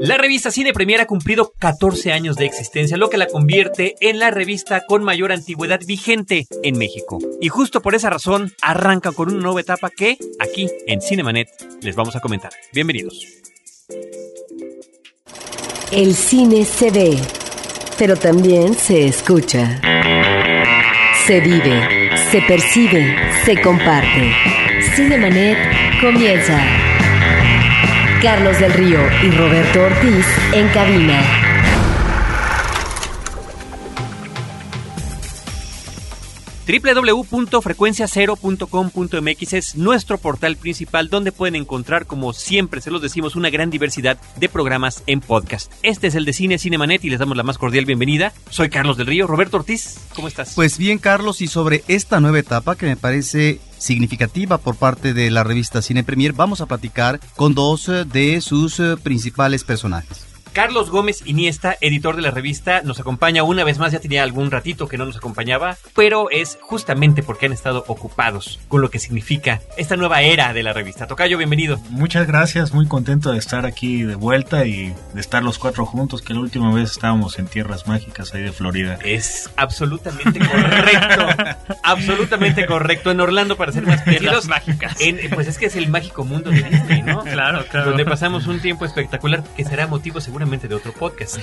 La revista Cine Premier ha cumplido 14 años de existencia, lo que la convierte en la revista con mayor antigüedad vigente en México. Y justo por esa razón arranca con una nueva etapa que aquí en Cinemanet les vamos a comentar. Bienvenidos. El cine se ve, pero también se escucha. Se vive, se percibe, se comparte. Cinemanet comienza. Carlos del Río y Roberto Ortiz en cabina. www.frecuenciacero.com.mx es nuestro portal principal donde pueden encontrar, como siempre se los decimos, una gran diversidad de programas en podcast. Este es el de Cine Cinemanet y les damos la más cordial bienvenida. Soy Carlos del Río. Roberto Ortiz, ¿cómo estás? Pues bien, Carlos, y sobre esta nueva etapa que me parece significativa por parte de la revista Cine Premier, vamos a platicar con dos eh, de sus eh, principales personajes. Carlos Gómez Iniesta, editor de la revista, nos acompaña una vez más, ya tenía algún ratito que no nos acompañaba, pero es justamente porque han estado ocupados con lo que significa esta nueva era de la revista. Tocayo, bienvenido. Muchas gracias, muy contento de estar aquí de vuelta y de estar los cuatro juntos, que la última vez estábamos en tierras mágicas ahí de Florida. Es absolutamente correcto, absolutamente correcto, en Orlando para ser más precisos. mágicas. En, pues es que es el mágico mundo de Disney, ¿no? Claro, claro. Donde pasamos un tiempo espectacular que será motivo seguramente de otro podcast.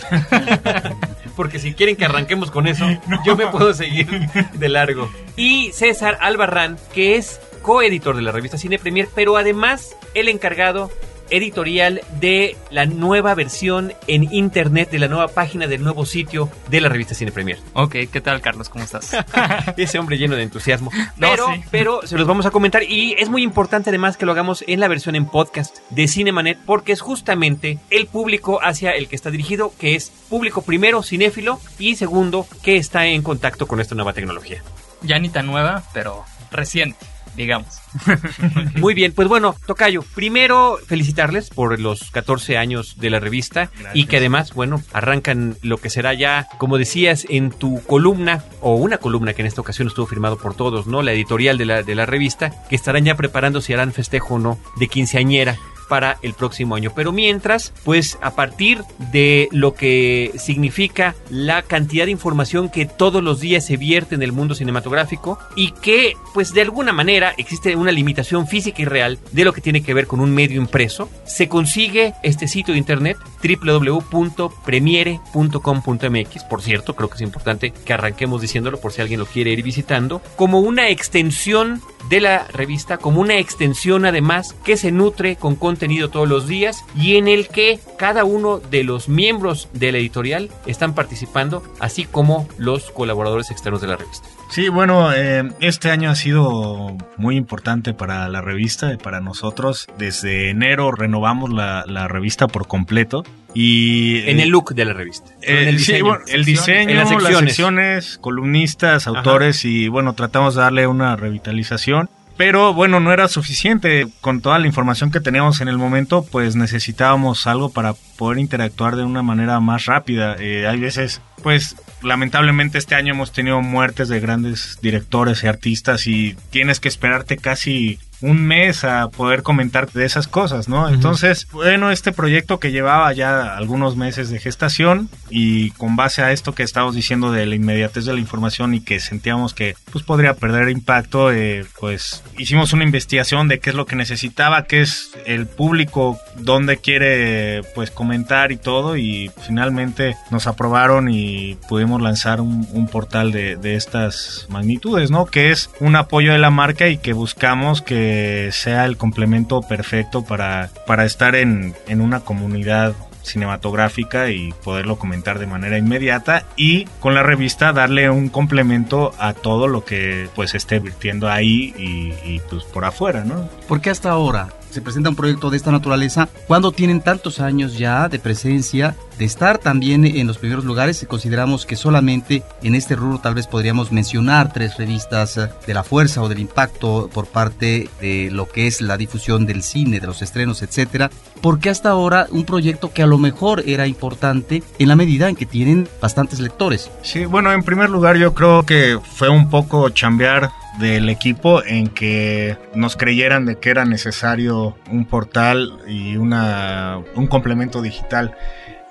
Porque si quieren que arranquemos con eso, yo me puedo seguir de largo. Y César Albarrán, que es coeditor de la revista Cine Premier, pero además el encargado editorial de la nueva versión en internet, de la nueva página del nuevo sitio de la revista Cine Premier. Ok, ¿qué tal, Carlos? ¿Cómo estás? Ese hombre lleno de entusiasmo. No, Pero, sí. pero se los vamos a comentar y es muy importante además que lo hagamos en la versión en podcast de Cinemanet porque es justamente el público hacia el que está dirigido, que es público primero cinéfilo y segundo que está en contacto con esta nueva tecnología. Ya ni tan nueva, pero reciente, digamos. Muy bien, pues bueno, Tocayo, primero felicitarles por los 14 años de la revista Gracias. y que además, bueno, arrancan lo que será ya, como decías, en tu columna, o una columna que en esta ocasión estuvo firmado por todos, ¿no? La editorial de la, de la revista, que estarán ya preparando si harán festejo o no de quinceañera para el próximo año. Pero mientras, pues a partir de lo que significa la cantidad de información que todos los días se vierte en el mundo cinematográfico y que, pues de alguna manera, existe una limitación física y real de lo que tiene que ver con un medio impreso, se consigue este sitio de internet www.premiere.com.mx, por cierto, creo que es importante que arranquemos diciéndolo por si alguien lo quiere ir visitando, como una extensión de la revista, como una extensión además que se nutre con contenido todos los días y en el que cada uno de los miembros de la editorial están participando, así como los colaboradores externos de la revista. Sí, bueno, eh, este año ha sido muy importante para la revista y para nosotros. Desde enero renovamos la, la revista por completo. Y, En el look de la revista. Eh, en el sí, diseño. bueno, el diseño, En las las secciones. secciones, columnistas, autores y bueno, tratamos de darle una revitalización. Pero bueno, no era suficiente con toda la información que teníamos en el momento, pues necesitábamos algo para poder interactuar de una manera más rápida. Eh, hay veces, pues lamentablemente este año hemos tenido muertes de grandes directores y artistas y tienes que esperarte casi un mes a poder comentar de esas cosas, ¿no? Entonces, bueno, este proyecto que llevaba ya algunos meses de gestación y con base a esto que estábamos diciendo de la inmediatez de la información y que sentíamos que pues podría perder impacto, eh, pues hicimos una investigación de qué es lo que necesitaba, qué es el público, dónde quiere pues comentar y todo y finalmente nos aprobaron y pudimos lanzar un, portal de, estas magnitudes, ¿no? Que es un apoyo de la marca y que buscamos que sea el complemento perfecto para, para estar en, en una comunidad cinematográfica y poderlo comentar de manera inmediata y con la revista darle un complemento a todo lo que pues esté virtiendo ahí y, y, pues por afuera, ¿no? ¿Por qué hasta ahora se presenta un proyecto de esta naturaleza cuando tienen tantos años ya de presencia, de estar también en los primeros lugares? Si consideramos que solamente en este rubro tal vez podríamos mencionar tres revistas eh, de la fuerza o del impacto por parte de lo que es la difusión del cine, de los estrenos, etcétera. ¿Por qué hasta ahora un proyecto que a lo mejor era importante en la medida en que tienen bastantes lectores? Sí, bueno, en primer lugar yo creo que fue un poco chambear del equipo en que nos creyeran de que era necesario un portal y una, un complemento digital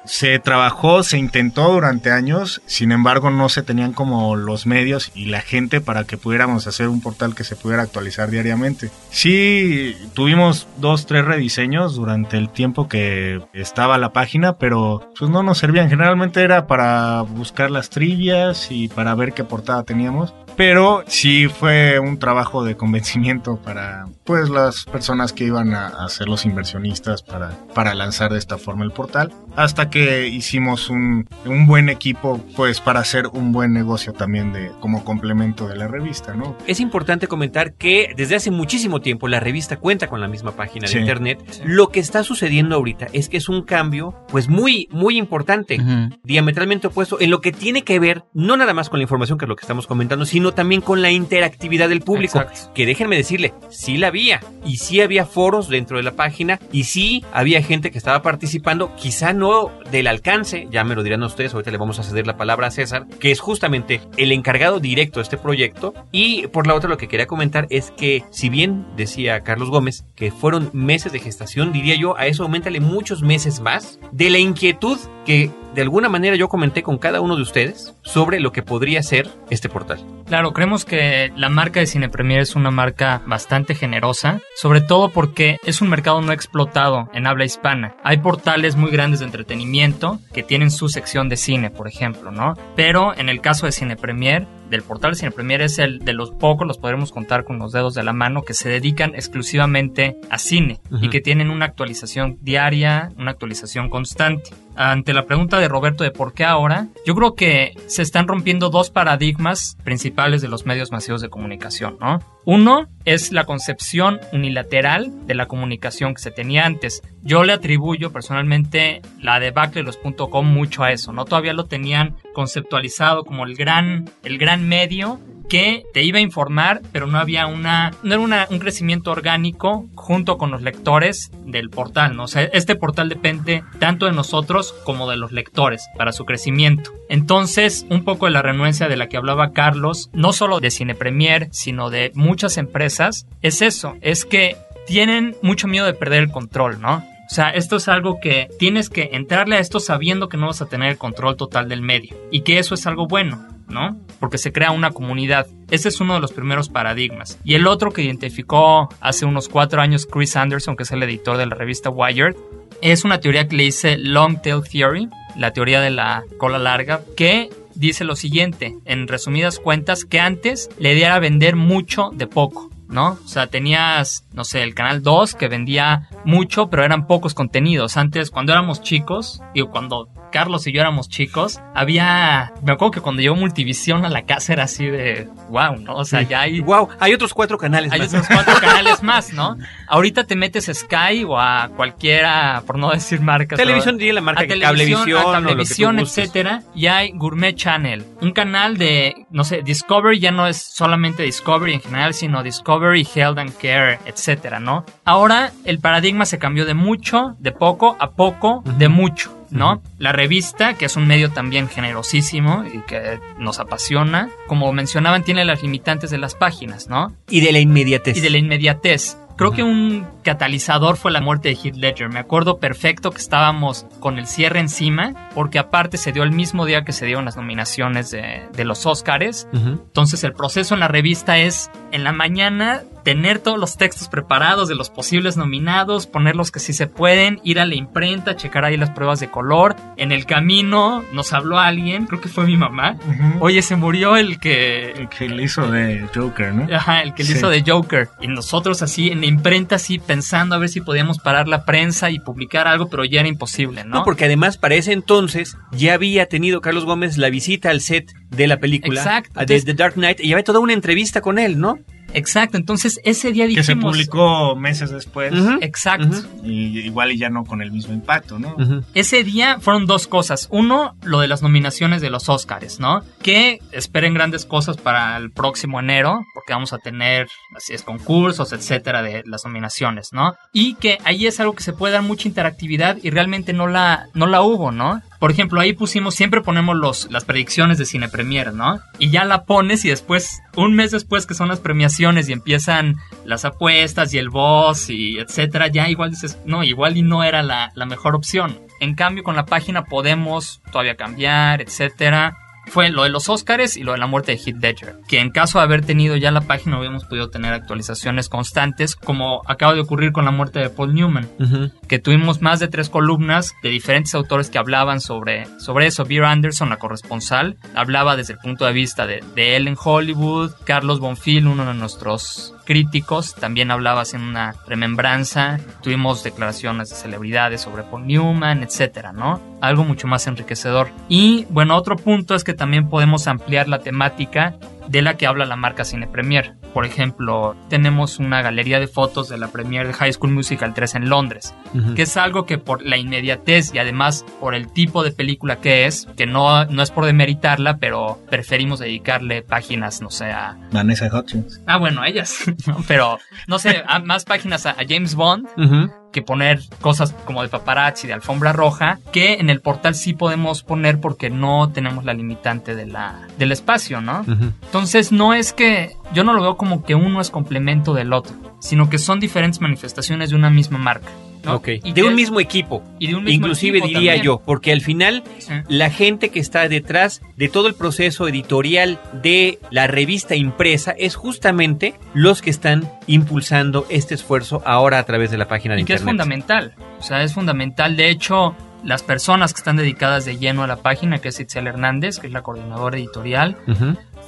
se trabajó, se intentó durante años, sin embargo no se tenían como los medios y la gente para que pudiéramos hacer un portal que se pudiera actualizar diariamente. Sí, tuvimos dos, tres rediseños durante el tiempo que estaba la página, pero pues no nos servían. Generalmente era para buscar las trivias y para ver qué portada teníamos. Pero sí fue un trabajo de convencimiento para pues las personas que iban a, ser los inversionistas para, para lanzar de esta forma el portal. Hasta que hicimos un, un, buen equipo pues para hacer un buen negocio también de como complemento de la revista, ¿no? Es importante comentar que desde hace muchísimo tiempo la revista cuenta con la misma página de internet. Lo que está sucediendo ahorita es que es un cambio pues muy muy importante, diametralmente opuesto en lo que tiene que ver no nada más con la información que es lo que estamos comentando, sino también con la interactividad del público. Que déjenme decirle, sí la había. Y sí había foros dentro de la página. Y sí había gente que estaba participando. Quizá no del alcance, ya me lo dirán ustedes. Ahorita le vamos a ceder la palabra a César, que es justamente el encargado directo de este proyecto. Y por la otra, lo que quería comentar es que, si bien decía Carlos Gómez que fueron meses de gestación, diría yo, a eso aumentale muchos meses más de la inquietud que de alguna manera yo comenté con cada uno de ustedes sobre lo que podría ser este portal. Claro, creemos que la marca de Cine Premier es una marca bastante generosa, sobre todo porque es un mercado no explotado en habla hispana. Hay portales muy grandes de entretenimiento que tienen su sección de cine, por ejemplo, ¿no? Pero en el caso de Cine Premier, del portal Cine Premier es el de los pocos, los podremos contar con los dedos de la mano, que se dedican exclusivamente a cine y que tienen una actualización diaria, una actualización constante. Ante la pregunta de Roberto de por qué ahora, yo creo que se están rompiendo dos paradigmas principales de los medios masivos de comunicación, ¿no? Uno es la concepción unilateral de la comunicación que se tenía antes. Yo le atribuyo personalmente la debacle de los .com mucho a eso, ¿no? Todavía lo tenían conceptualizado como el gran, el gran medio que te iba a informar, pero no había una, no era un crecimiento orgánico junto con los lectores del portal, ¿no? O sea, este portal depende tanto de nosotros como de los lectores para su crecimiento. Entonces, un poco de la renuencia de la que hablaba Carlos, no solo de Cine Premier, sino de muchas empresas, es eso, es que tienen mucho miedo de perder el control, ¿no? O sea, esto es algo que tienes que entrarle a esto sabiendo que no vas a tener el control total del medio y que eso es algo bueno. ¿no? Porque se crea una comunidad. Ese es uno de los primeros paradigmas. Y el otro que identificó hace unos cuatro años Chris Anderson, que es el editor de la revista Wired, es una teoría que le dice Long Tail Theory, la teoría de la cola larga, que dice lo siguiente, en resumidas cuentas, que antes le diera vender mucho de poco. ¿No? O sea, tenías, no sé, el canal 2 que vendía mucho, pero eran pocos contenidos. Antes, cuando éramos chicos, digo, cuando Carlos y yo éramos chicos, había. Me acuerdo que cuando llegó Multivisión a la casa era así de. ¡Wow! ¿no? O sea, ya hay. ¡Wow! Hay otros cuatro canales hay otros cuatro canales más, ¿no? Ahorita te metes a Sky o a cualquiera, por no decir marcas. Televisión diría la marca a Cablevisión, a Cablevisión, etcétera. Y hay Gourmet Channel, un canal de, no sé, Discovery ya no es solamente Discovery en general, sino Discovery, Health and Care, etcétera, ¿no? Ahora el paradigma se cambió de mucho, de poco, a poco, de mucho. ¿No? La revista, que es un medio también generosísimo y que nos apasiona, como mencionaban, tiene las limitantes de las páginas, ¿no? Y de la inmediatez. Y de la inmediatez. Creo que un catalizador fue la muerte de Heath Ledger. Me acuerdo perfecto que estábamos con el cierre encima, porque aparte se dio el mismo día que se dieron las nominaciones de, los Oscars. Entonces el proceso en la revista es en la mañana tener todos los textos preparados de los posibles nominados, poner los que sí se pueden, ir a la imprenta, checar ahí las pruebas de color. En el camino nos habló alguien, creo que fue mi mamá. Oye, se murió el que... El que le hizo de Joker, ¿no? Ajá, el que le hizo de Joker. Y nosotros así en la imprenta, así pensando a ver si podíamos parar la prensa y publicar algo, pero ya era imposible, ¿no? No, porque además para ese entonces ya había tenido Carlos Gómez la visita al set de la película Exacto. de The Dark Knight y había toda una entrevista con él, ¿no? Exacto, entonces ese día dijimos... Que se publicó meses después. Exacto. y igual y ya no con el mismo impacto, ¿no? Ese día fueron dos cosas. Uno, lo de las nominaciones de los Oscars, ¿no? Que esperen grandes cosas para el próximo enero, porque vamos a tener así es concursos, etcétera, de las nominaciones, ¿no? Y que ahí es algo que se puede dar mucha interactividad y realmente no la, no la hubo, ¿no? Por ejemplo, ahí pusimos, siempre ponemos los, las predicciones de Cine Premier, ¿no? Y ya la pones y después, un mes después que son las premiaciones y empiezan las apuestas y el boss y etcétera, ya igual dices, no, igual y no era la, la mejor opción. En cambio, con la página podemos todavía cambiar, etcétera fue lo de los Oscars y lo de la muerte de Heath Ledger, que en caso de haber tenido ya la página hubiéramos podido tener actualizaciones constantes, como acaba de ocurrir con la muerte de Paul Newman, que tuvimos más de tres columnas de diferentes autores que hablaban sobre, sobre eso. Beer Anderson, la corresponsal, hablaba desde el punto de vista de, de él en Hollywood, Carlos Bonfil, uno de nuestros críticos, también hablaba haciendo una remembranza, tuvimos declaraciones de celebridades sobre Paul Newman, etcétera, ¿no? Algo mucho más enriquecedor. Y bueno, otro punto es que también podemos ampliar la temática de la que habla la marca Cine Premier. Por ejemplo, tenemos una galería de fotos de la premier de High School Musical 3 en Londres, que es algo que por la inmediatez y además por el tipo de película que es, que no, no es por demeritarla, pero preferimos dedicarle páginas, no sé, a... Vanessa Hutchins. Ah, bueno, a ellas, pero no sé, a más páginas a, James Bond que poner cosas como de paparazzi, de alfombra roja, que en el portal sí podemos poner porque no tenemos la limitante de la, del espacio, ¿no? Entonces no es que yo no lo veo como que uno es complemento del otro, sino que son diferentes manifestaciones de una misma marca. Y de un mismo equipo. Y de un mismo Inclusive diría yo, porque al final la gente que está detrás de todo el proceso editorial de la revista impresa es justamente los que están impulsando este esfuerzo ahora a través de la página de y internet. Que es fundamental. O sea, es fundamental. De hecho, las personas que están dedicadas de lleno a la página, que es Itzel Hernández, que es la coordinadora editorial,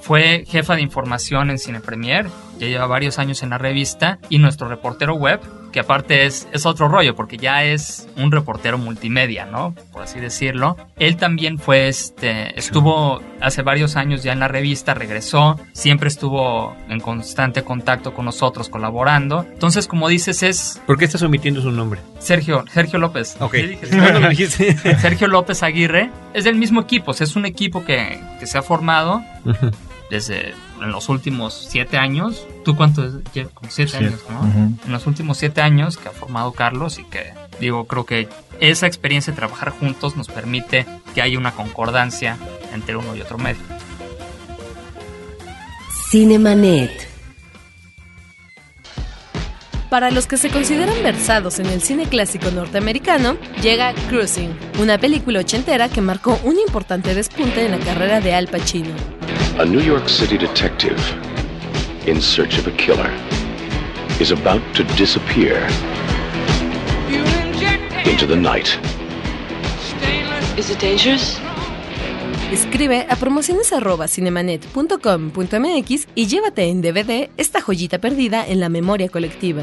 fue jefa de información en Cine Premier, ya lleva varios años en la revista, y nuestro reportero web, que aparte es, es otro rollo, porque ya es un reportero multimedia, ¿no? Por así decirlo. Él también fue, este, estuvo hace varios años ya en la revista, regresó, siempre estuvo en constante contacto con nosotros, colaborando. Entonces, como dices, es... ¿Por qué estás omitiendo su nombre? Sergio, Sergio López. Ok. Sergio López Aguirre. Es del mismo equipo, es un equipo que, que se ha formado desde en los últimos siete años. ¿Tú cuánto? Como siete, años, ¿no? En los últimos siete años que ha formado Carlos y que, digo, creo que esa experiencia de trabajar juntos nos permite que haya una concordancia entre uno y otro medio. Cinemanet. Para los que se consideran versados en el cine clásico norteamericano, llega Cruising, una película ochentera que marcó un importante despunte en la carrera de Al Pacino. A New York City detective in search of a killer is about to disappear into the night. Is it dangerous? Escribe a promociones@cinemanet.com.mx y llévate en DVD esta joyita perdida en la memoria colectiva.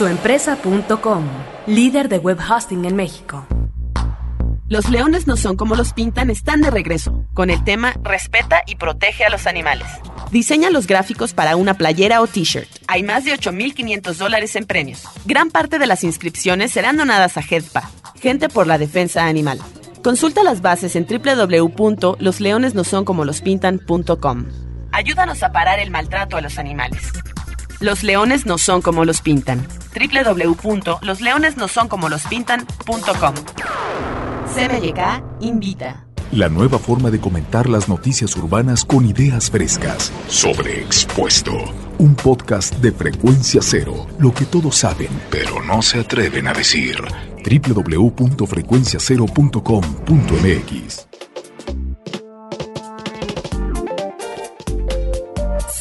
Suempresa.com, líder de web hosting en México. Los leones no son como los pintan, están de regreso, con el tema Respeta y protege a los animales. Diseña los gráficos para una playera o t-shirt. Hay más de 8.500 dólares en premios. Gran parte de las inscripciones serán donadas a HEDPA, Gente por la Defensa Animal. Consulta las bases en www.losleonesnosoncomolospintan.com. Ayúdanos a parar el maltrato a los animales. Los leones no son como los pintan. www.losleonesnosoncomolospintan.com. CBYK invita. La nueva forma de comentar las noticias urbanas con ideas frescas. Sobre Expuesto. Un podcast de frecuencia cero. Lo que todos saben, pero no se atreven a decir. www.frecuenciacero.com.mx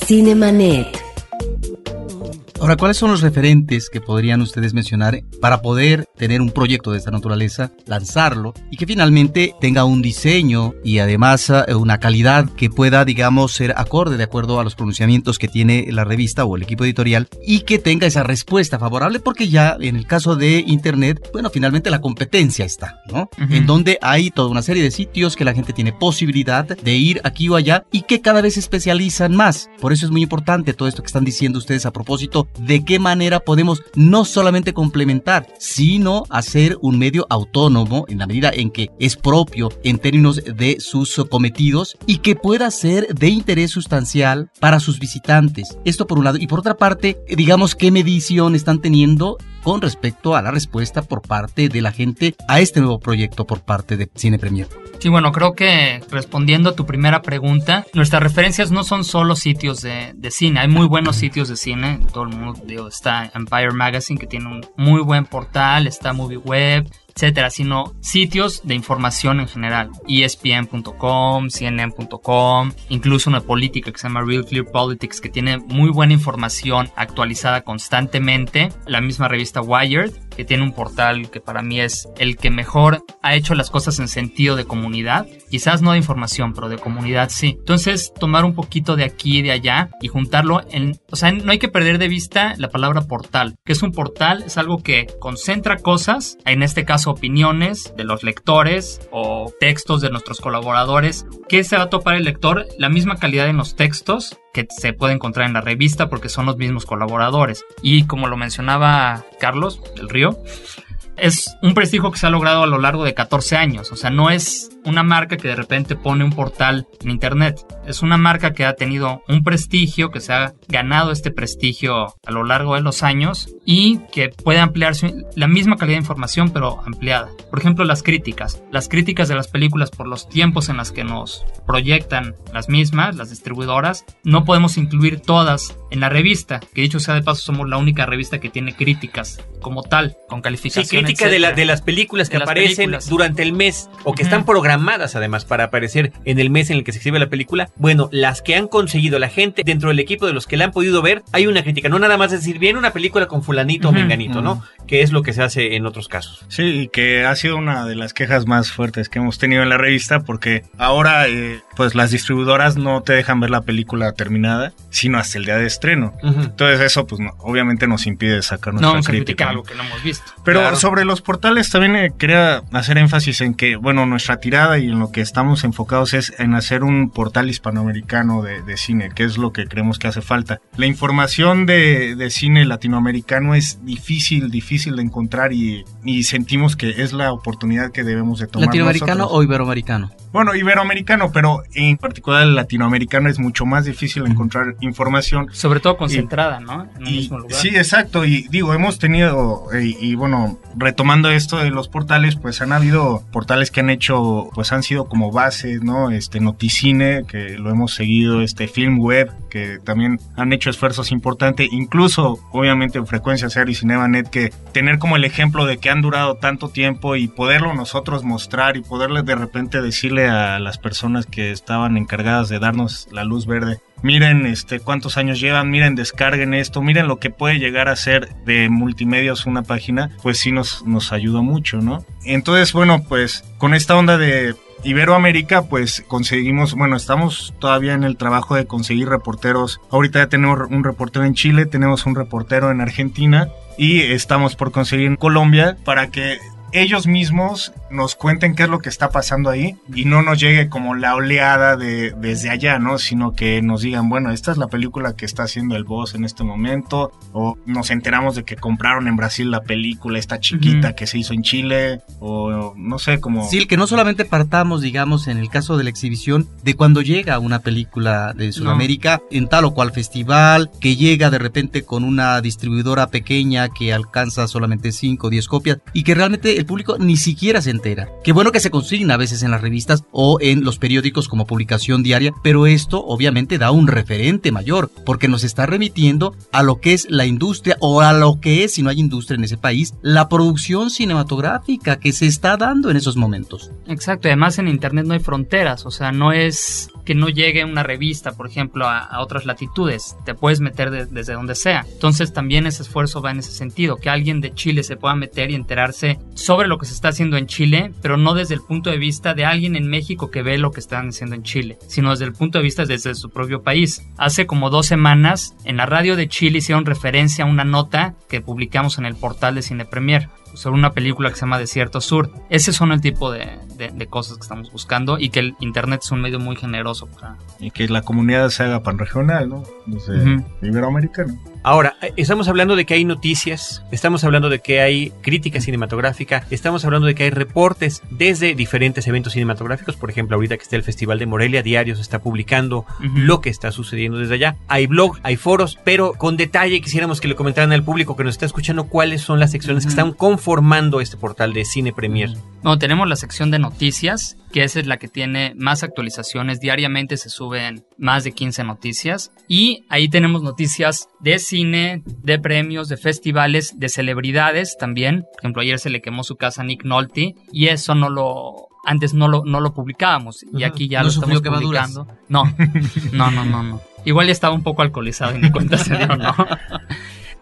Cinemanet. Ahora, ¿cuáles son los referentes que podrían ustedes mencionar para poder tener un proyecto de esta naturaleza, lanzarlo y que finalmente tenga un diseño y además eh, una calidad que pueda, digamos, ser acorde de acuerdo a los pronunciamientos que tiene la revista o el equipo editorial y que tenga esa respuesta favorable porque ya en el caso de Internet, bueno, finalmente la competencia está, ¿no? En donde hay toda una serie de sitios que la gente tiene posibilidad de ir aquí o allá y que cada vez se especializan más. Por eso es muy importante todo esto que están diciendo ustedes a propósito de qué manera podemos no solamente complementar, sino hacer un medio autónomo en la medida en que es propio en términos de sus cometidos y que pueda ser de interés sustancial para sus visitantes. Esto por un lado. Y por otra parte, digamos qué medición están teniendo con respecto a la respuesta por parte de la gente a este nuevo proyecto por parte de Cine Premier. Sí, bueno, creo que respondiendo a tu primera pregunta, nuestras referencias no son solo sitios de, de cine, hay muy buenos sitios de cine, todo el mundo, digo, está Empire Magazine que tiene un muy buen portal, está Movie Web, etcétera, sino sitios de información en general. ESPN.com, CNN.com, incluso una política que se llama Real Clear Politics que tiene muy buena información actualizada constantemente. La misma revista Wired que tiene un portal que para mí es el que mejor ha hecho las cosas en sentido de comunidad. Quizás no de información, pero de comunidad sí. Entonces, tomar un poquito de aquí y de allá y juntarlo en... O sea, no hay que perder de vista la palabra portal. que es un portal? Es algo que concentra cosas, en este caso opiniones de los lectores o textos de nuestros colaboradores. ¿Qué se va a topar el lector? La misma calidad en los textos que se puede encontrar en la revista porque son los mismos colaboradores. Y como lo mencionaba Carlos del Río, es un prestigio que se ha logrado a lo largo de 14 años. O sea, no es una marca que de repente pone un portal en Internet. Es una marca que ha tenido un prestigio, que se ha ganado este prestigio a lo largo de los años y que puede ampliarse la misma calidad de información pero ampliada. Por ejemplo, las críticas. Las críticas de las películas por los tiempos en las que nos proyectan las mismas, las distribuidoras, no podemos incluir todas en la revista, que dicho sea de paso somos la única revista que tiene críticas como tal, con calificaciones. Sí, crítica de, la, de, las películas que aparecen durante el mes o que están programadas además para aparecer en el mes en el que se exhibe la película. Bueno, las que han conseguido la gente dentro del equipo de los que la han podido ver, hay una crítica, no nada más decir, viene una película con fulanito o menganito, ¿no? Que es lo que se hace en otros casos. Sí, y que ha sido una de las quejas más fuertes que hemos tenido en la revista porque ahora eh, pues las distribuidoras no te dejan ver la película terminada, sino hasta el día de estreno. Entonces eso pues obviamente nos impide sacar nuestra no, crítica. algo que no hemos visto. Pero sobre los portales también eh, quería hacer énfasis en que, bueno, nuestra tirada y en lo que estamos enfocados es en hacer un portal hispanoamericano de, de cine, que es lo que creemos que hace falta. La información de, de, cine latinoamericano es difícil, difícil de encontrar y, y sentimos que es la oportunidad que debemos de tomar. ¿Latinoamericano o iberoamericano? Bueno, iberoamericano, pero en particular el latinoamericano es mucho más difícil encontrar información. Sobre todo concentrada, ¿no? En un mismo lugar. Sí, exacto. Y digo, hemos tenido, y, y, bueno, retomando esto de los portales, pues han habido portales que han hecho, pues han sido como bases, ¿no? Este Noticine, que lo hemos seguido, este Film Web, que también han hecho esfuerzos importantes, incluso, obviamente, en Frecuencia Cero y Cinemanet, que tener como el ejemplo de que han durado tanto tiempo y poderlo nosotros mostrar y poderles de repente decirle a las personas que estaban encargadas de darnos la luz verde. Miren este cuántos años llevan, miren, descarguen esto, miren lo que puede llegar a ser de multimedios una página, pues sí nos, nos ayudó mucho, ¿no? Entonces, bueno, pues con esta onda de Iberoamérica, pues conseguimos, bueno, estamos todavía en el trabajo de conseguir reporteros. Ahorita ya tenemos un reportero en Chile, tenemos un reportero en Argentina y estamos por conseguir en Colombia para que ellos mismos nos cuenten qué es lo que está pasando ahí y no nos llegue como la oleada de desde allá, ¿no? Sino que nos digan, bueno, esta es la película que está haciendo el boss en este momento o nos enteramos de que compraron en Brasil la película esta chiquita uh -huh. que se hizo en Chile o no sé, como Sí, que no solamente partamos, digamos, en el caso de la exhibición de cuando llega una película de Sudamérica no. en tal o cual festival, que llega de repente con una distribuidora pequeña que alcanza solamente 5 o 10 copias y que realmente el público ni siquiera se entera. Qué bueno que se consigna a veces en las revistas o en los periódicos como publicación diaria, pero esto obviamente da un referente mayor, porque nos está remitiendo a lo que es la industria o a lo que es, si no hay industria en ese país, la producción cinematográfica que se está dando en esos momentos. Exacto, además en Internet no hay fronteras, o sea, no es que no llegue una revista, por ejemplo, a, otras latitudes. Te puedes meter de- desde donde sea. Entonces también ese esfuerzo va en ese sentido, que alguien de Chile se pueda meter y enterarse sobre lo que se está haciendo en Chile, pero no desde el punto de vista de alguien en México que ve lo que están haciendo en Chile, sino desde el punto de vista desde su propio país. Hace como dos semanas en la radio de Chile hicieron referencia a una nota que publicamos en el portal de Cine Premier sobre una película que se llama Desierto Sur. Ese son el tipo de, de- de cosas que estamos buscando y que el Internet es un medio muy generoso para... Y que la comunidad se haga panregional, ¿no? Desde Ujú. Iberoamericano. Ahora, eh, estamos hablando de que hay noticias, estamos hablando de que hay crítica cinematográfica, estamos hablando de que hay reportes desde diferentes eventos cinematográficos, por ejemplo, ahorita que está el Festival de Morelia, Diario se está publicando lo que está sucediendo desde allá. Hay blog, hay foros, pero con detalle quisiéramos que le comentaran al público que nos está escuchando cuáles son las secciones que están conformando este portal de Cine Premier. No, tenemos la sección de noticias, que esa es la que tiene más actualizaciones. Diariamente se suben más de 15 noticias. Y ahí tenemos noticias de cine, de premios, de festivales, de celebridades también. Por ejemplo, ayer se le quemó su casa a Nick Nolte y eso no lo... Antes no lo, no lo publicábamos y aquí ya ¿No lo estamos publicando. No, no, no, no, no. Igual ya estaba un poco alcoholizado y ni cuenta se dio, ¿no?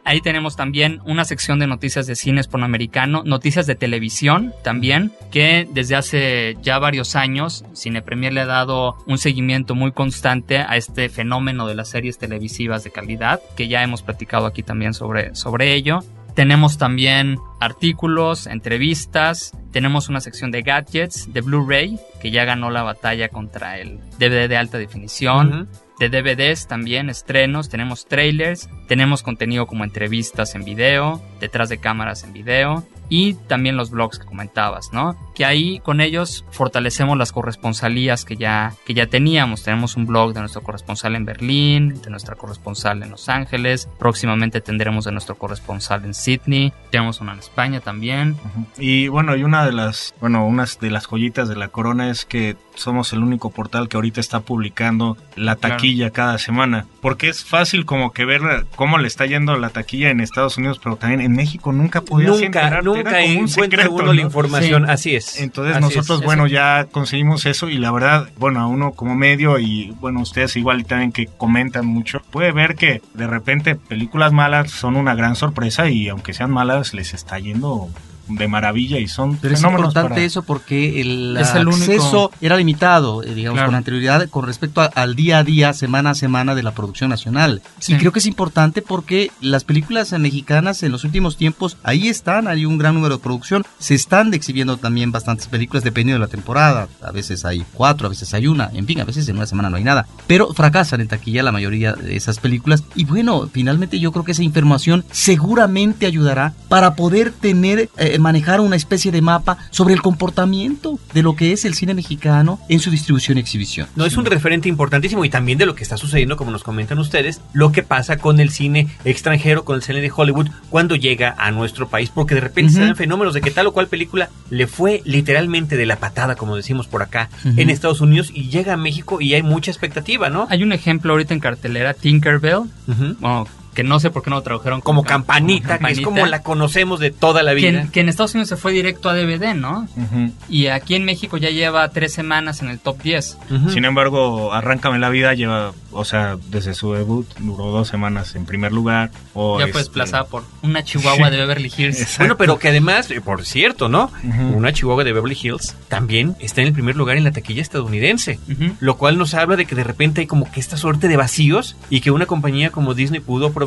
Ahí tenemos también una sección de noticias de cine hispanoamericano, noticias de televisión también, que desde hace ya varios años Cine Premier le ha dado un seguimiento muy constante a este fenómeno de las series televisivas de calidad, que ya hemos platicado aquí también sobre, sobre ello. Tenemos también artículos, entrevistas, tenemos una sección de gadgets, de Blu-ray, que ya ganó la batalla contra el DVD de alta definición. De DVDs también, estrenos, tenemos trailers, tenemos contenido como entrevistas en video, detrás de cámaras en video y también los blogs que comentabas, ¿no? Que ahí con ellos fortalecemos las corresponsalías que ya, que ya teníamos. Tenemos un blog de nuestro corresponsal en Berlín, de nuestra corresponsal en Los Ángeles, próximamente tendremos de nuestro corresponsal en Sydney, tenemos una en España también. Y bueno, y una de las, bueno, unas de las joyitas de la corona es que somos el único portal que ahorita está publicando la Claro. taquilla cada semana. Porque es fácil como que ver cómo le está yendo la taquilla en Estados Unidos, pero también en México nunca podías Nunca, enterarte, nunca era como un encuentra secreto, uno ¿no? la información, Sí. así es. Entonces Así nosotros, es. bueno, ya conseguimos eso y la verdad, bueno, a uno como medio y bueno, ustedes igual también que comentan mucho, puede ver que de repente películas malas son una gran sorpresa y aunque sean malas les está yendo de maravilla y son Pero es importante para- eso porque el, Es el único- acceso era limitado, eh, digamos, Claro. con anterioridad con respecto a- al día a día, semana a semana de la producción nacional. Sí. Y creo que es importante porque las películas mexicanas en los últimos tiempos ahí están, hay un gran número de producción, se están exhibiendo también bastantes películas dependiendo de la temporada. A veces hay cuatro, a veces hay una, en fin, a veces en una semana no hay nada. Pero fracasan en taquilla la mayoría de esas películas. Y bueno, finalmente yo creo que esa información seguramente ayudará para poder tener, eh, manejar una especie de mapa sobre el comportamiento de lo que es el cine mexicano en su distribución y exhibición. No, es un referente importantísimo y también de lo que está sucediendo, como nos comentan ustedes, lo que pasa con el cine extranjero, con el cine de Hollywood, cuando llega a nuestro país, porque de repente se Ujú. dan fenómenos de que tal o cual película le fue literalmente de la patada, como decimos por acá, Ujú. en Estados Unidos y llega a México y hay mucha expectativa, ¿no? Hay un ejemplo ahorita en cartelera, Tinkerbell, Ujú. bueno, que no sé por qué no lo tradujeron Como cam- campanita, que es como la conocemos de toda la que, vida. en- que en Estados Unidos se fue directo a DVD, ¿no? Ujú. Y aquí en México ya lleva tres semanas en el top 10. Ujú. Sin embargo, Arráncame la vida lleva, o sea, desde su debut duró dos semanas en primer lugar. O ya fue este, desplazada por una chihuahua de Beverly Hills. Exacto. Bueno, pero que además, eh, por cierto, ¿no? Ujú. Una Chihuahua de Beverly Hills también está en el primer lugar en la taquilla estadounidense. Lo cual nos habla de que de repente hay como que esta suerte de vacíos y que una compañía como Disney pudo aprovechar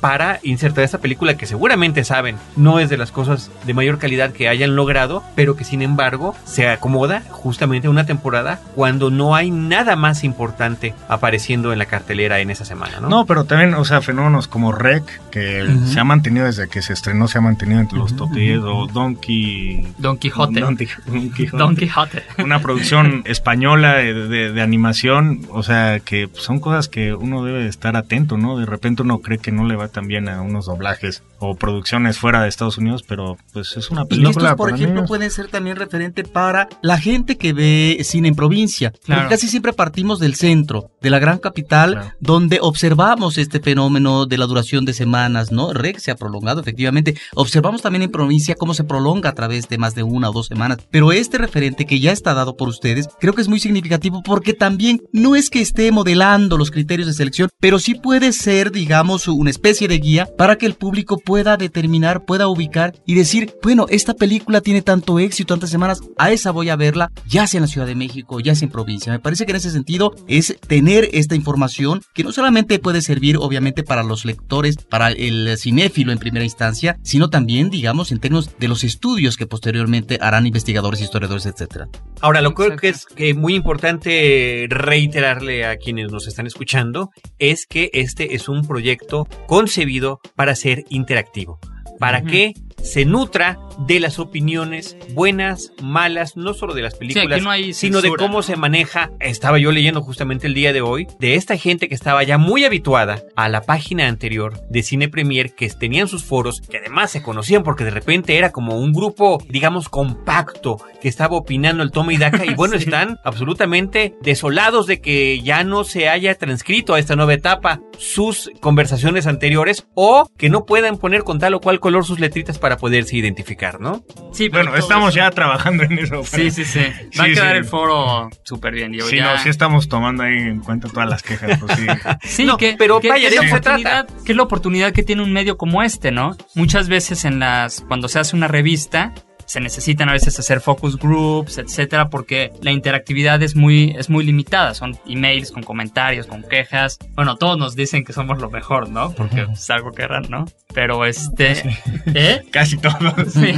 para insertar esta película que seguramente saben no es de las cosas de mayor calidad que hayan logrado, pero que sin embargo se acomoda justamente a una temporada cuando no hay nada más importante apareciendo en la cartelera en esa semana, ¿no? ¿no? pero también, o sea, fenómenos como Rec, que Ujú. se ha mantenido desde que se estrenó, se ha mantenido entre los Ujú, top 10, o Donkey... Don Quijote. Don, Don Quijote. Don Quijote. Una producción española de, de- de animación, o sea, que son cosas que uno debe estar atento, ¿no? De repente uno cree que no le va tan bien a unos doblajes o producciones fuera de Estados Unidos, pero pues es una Y película estos, por ejemplo, niños. pueden ser también referente para la gente que ve cine en provincia. Porque Claro. casi siempre partimos del centro, de la gran capital, Claro. donde observamos este fenómeno de la duración de semanas, ¿no? REC se ha prolongado, efectivamente. Observamos también en provincia cómo se prolonga a través de más de una o dos semanas. Pero este referente que ya está dado por ustedes, creo que es muy significativo porque también no es que esté modelando los criterios de selección, pero sí puede ser, digamos, una especie de guía para que el público pueda determinar, pueda ubicar y decir, bueno, esta película tiene tanto éxito, tantas semanas, a esa voy a verla, ya sea en la Ciudad de México, ya sea en provincia. Me parece que en ese sentido es tener esta información que no solamente puede servir, obviamente, para los lectores, para el cinéfilo en primera instancia, sino también, digamos, en términos de los estudios que posteriormente harán investigadores, historiadores, etcétera. Ahora, lo creo Exacto. que es que muy importante reiterarle a quienes nos están escuchando es que este es un proyecto concebido para ser interactivo, para Ujú. que se nutra de las opiniones buenas, malas, no solo de las películas, no sino de cómo se maneja. Estaba yo leyendo justamente el día de hoy de esta gente que estaba ya muy habituada a la página anterior de Cine Premier, que tenían sus foros, que además se conocían porque de repente era como un grupo, digamos, compacto, que estaba opinando el toma y daca, y bueno, están absolutamente desolados de que ya no se haya transcrito a esta nueva etapa sus conversaciones anteriores o que no puedan poner con tal o cual color sus letritas para poderse identificar, ¿no? Sí, pero Bueno, estamos eso- ya trabajando en eso. Sí, sí, sí. Va a quedar sí. el foro súper bien. digo, Sí, ya- no, sí estamos tomando ahí en cuenta todas las quejas. Pues sí. Sí, No, que, pero que- vaya, que de es se trata. que es la oportunidad que tiene un medio como este, ¿no? Muchas veces en las cuando se hace una revista se necesitan a veces hacer focus groups, etcétera, porque la interactividad es muy es muy limitada, son emails con comentarios, con quejas. Bueno, todos nos dicen que somos lo mejor, ¿no? Porque es algo que erran, ¿no? Pero este ¿eh? Casi todos. Sí.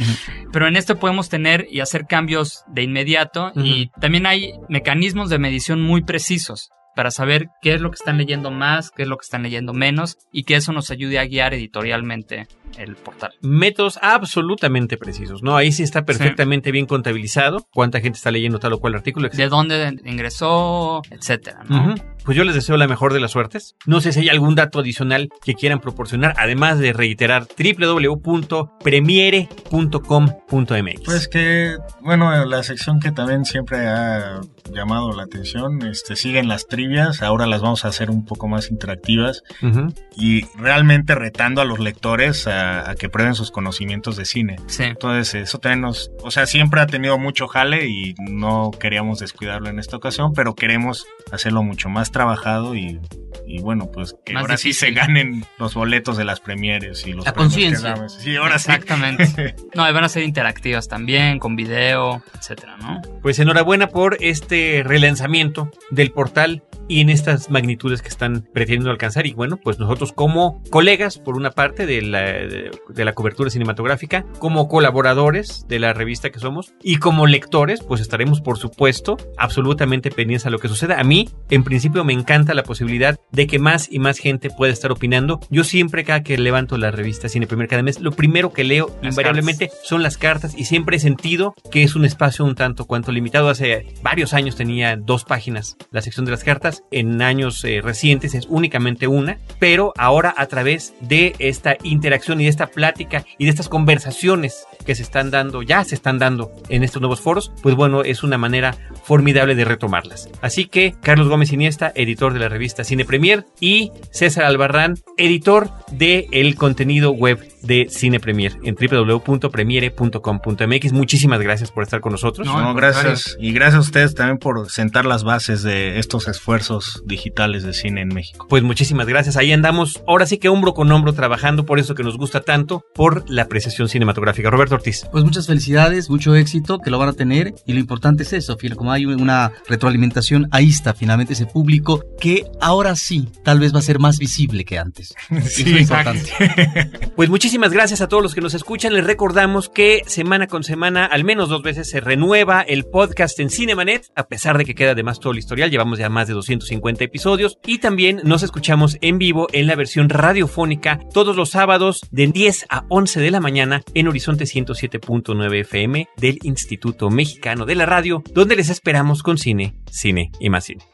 Pero en esto podemos tener y hacer cambios de inmediato y también hay mecanismos de medición muy precisos para saber qué es lo que están leyendo más, qué es lo que están leyendo menos y que eso nos ayude a guiar editorialmente el portal. métodos absolutamente precisos, ¿no? Ahí sí está perfectamente bien contabilizado cuánta gente está leyendo tal o cual artículo. De dónde ingresó, etcétera, ¿no? Pues yo les deseo la mejor de las suertes. No sé si hay algún dato adicional que quieran proporcionar, además de reiterar www.premiere.com.mx. Pues que, bueno, la sección que también siempre ha llamado la atención, este, siguen las ahora las vamos a hacer un poco más interactivas Ujú. y realmente retando a los lectores a, a que prueben sus conocimientos de cine. Sí. Entonces, eso también nos, o sea, siempre ha tenido mucho jale y no queríamos descuidarlo en esta ocasión, pero queremos hacerlo mucho más trabajado y, y bueno, pues que Más ahora sí se ganen los boletos de las premieres y los La conciencia. Sí, ahora sí. Exactamente. No, y van a ser interactivas también, con video, etcétera, ¿no? Pues enhorabuena por este relanzamiento del portal y en estas magnitudes que están pretendiendo alcanzar. Y bueno, pues nosotros como colegas, por una parte, de la, de, de la cobertura cinematográfica, como colaboradores de la revista que somos y como lectores, pues estaremos, por supuesto, absolutamente pendientes a lo que suceda. A mí, en principio, me encanta la posibilidad de que más y más gente pueda estar opinando. Yo siempre, cada que levanto la revista Cine Primer cada mes, lo primero que leo Las invariablemente son las cartas y siempre he sentido que es un espacio un tanto cuanto limitado. Hace varios años tenía dos páginas la sección de las cartas, en años eh, recientes es únicamente una, pero ahora a través de esta interacción y de esta plática y de estas conversaciones que se están dando, ya se están dando en estos nuevos foros, pues bueno, es una manera formidable de retomarlas. Así que Carlos Gómez Iniesta, editor de la revista Cine Premier, y César Albarrán, editor de el contenido web de Cine Premier en www.premiere.com.mx. Muchísimas gracias por estar con nosotros. No, gracias. Y gracias a ustedes también por sentar las bases de estos esfuerzos digitales de cine en México. Pues muchísimas gracias. Ahí andamos, ahora sí que hombro con hombro trabajando por eso que nos gusta tanto, por la apreciación cinematográfica. Roberto Ortiz. Pues muchas felicidades, mucho éxito, que lo van a tener. Y lo importante es eso, como hay una retroalimentación, ahí está finalmente ese público que ahora sí, tal vez va a ser más visible que antes. Sí, Eso es importante. Pues muchísimas gracias a todos los que nos escuchan. Les recordamos que semana con semana, al menos dos veces, se renueva el podcast en Cinemanet, a pesar de que queda además todo el historial. Llevamos ya más de 250 episodios. Y también nos escuchamos en vivo en la versión radiofónica todos los sábados de 10 a 11 de la mañana en Horizonte 107.9 FM del Instituto Mexicano de la Radio, donde les esperamos con cine, cine y más cine.